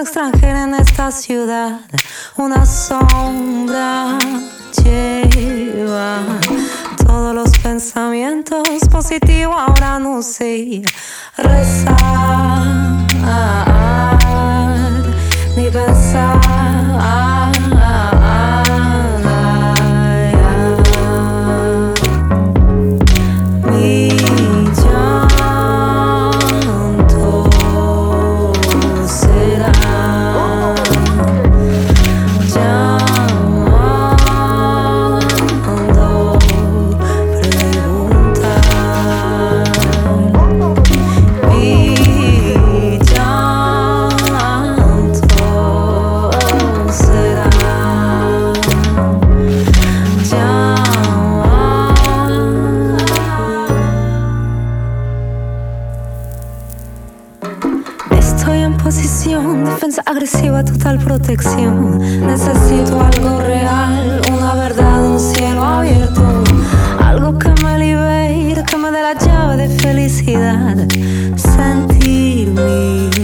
extranjera en esta ciudad. Una sombra agresiva, total protección. Necesito algo real, una verdad, un cielo abierto. Algo que me libere, que me dé la llave de felicidad. Sentir mi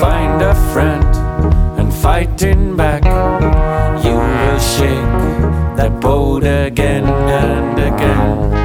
Find a friend and fighting back. You will shake that boat again and again.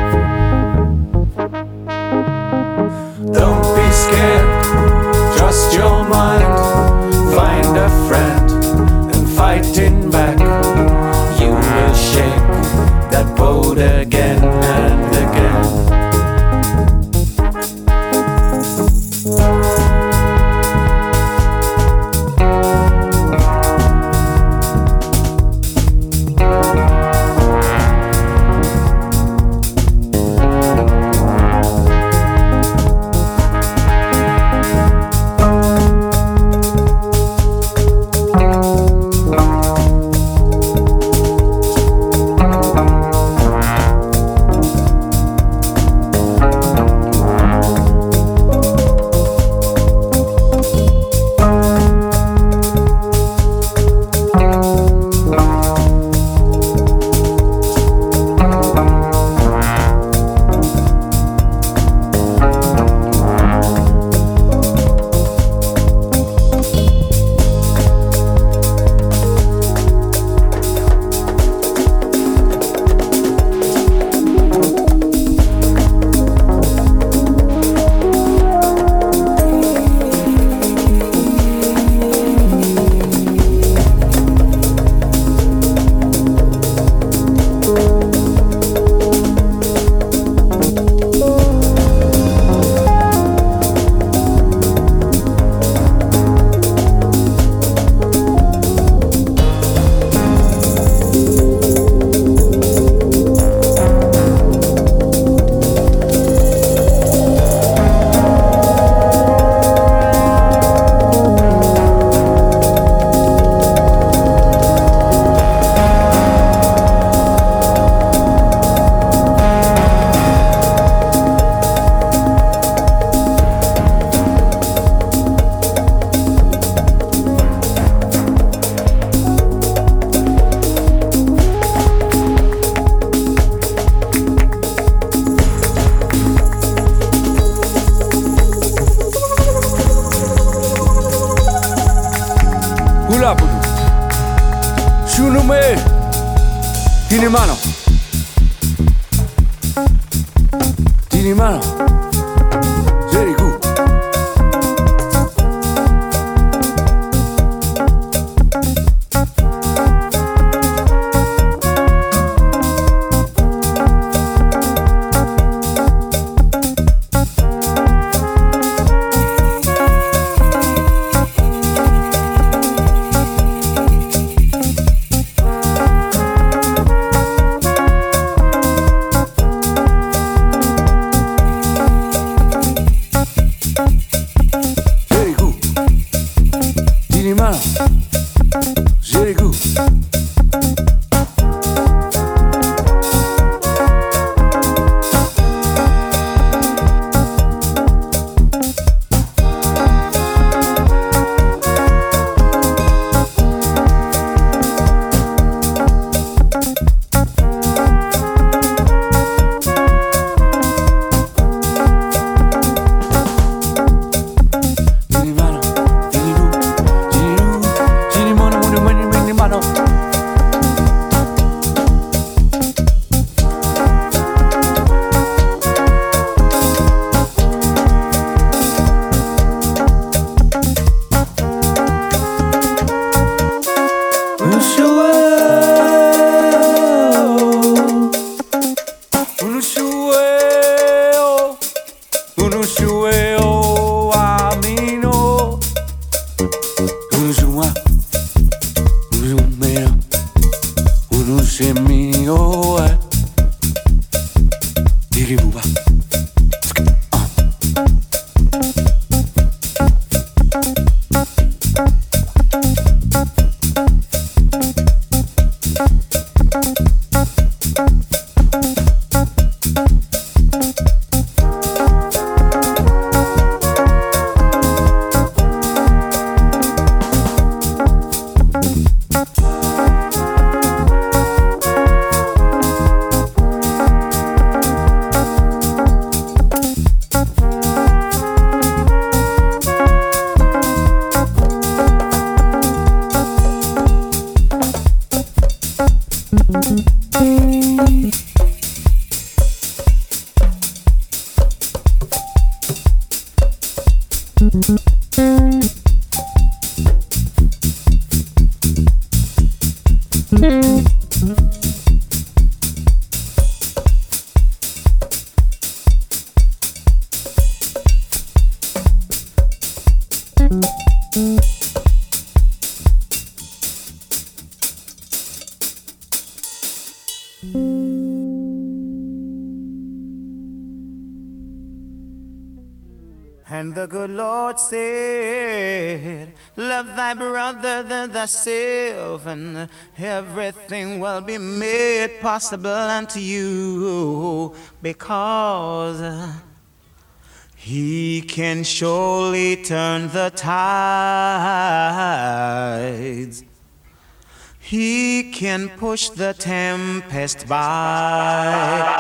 Made possible unto you because he can surely turn the tides. He can push the tempest by.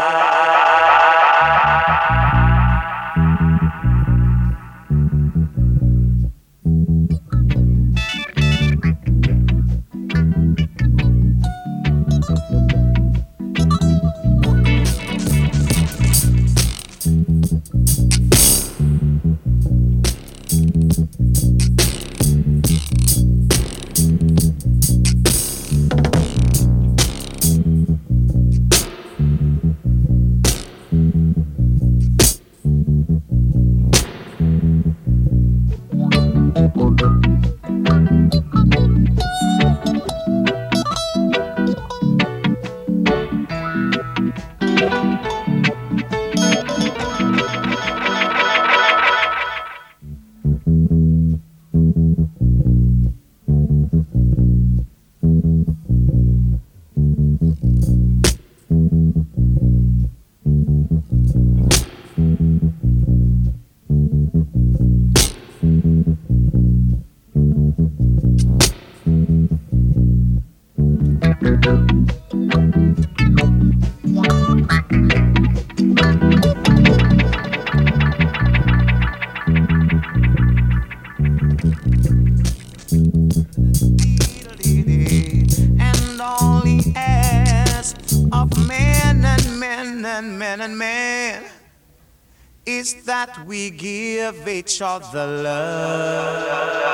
We give each other love.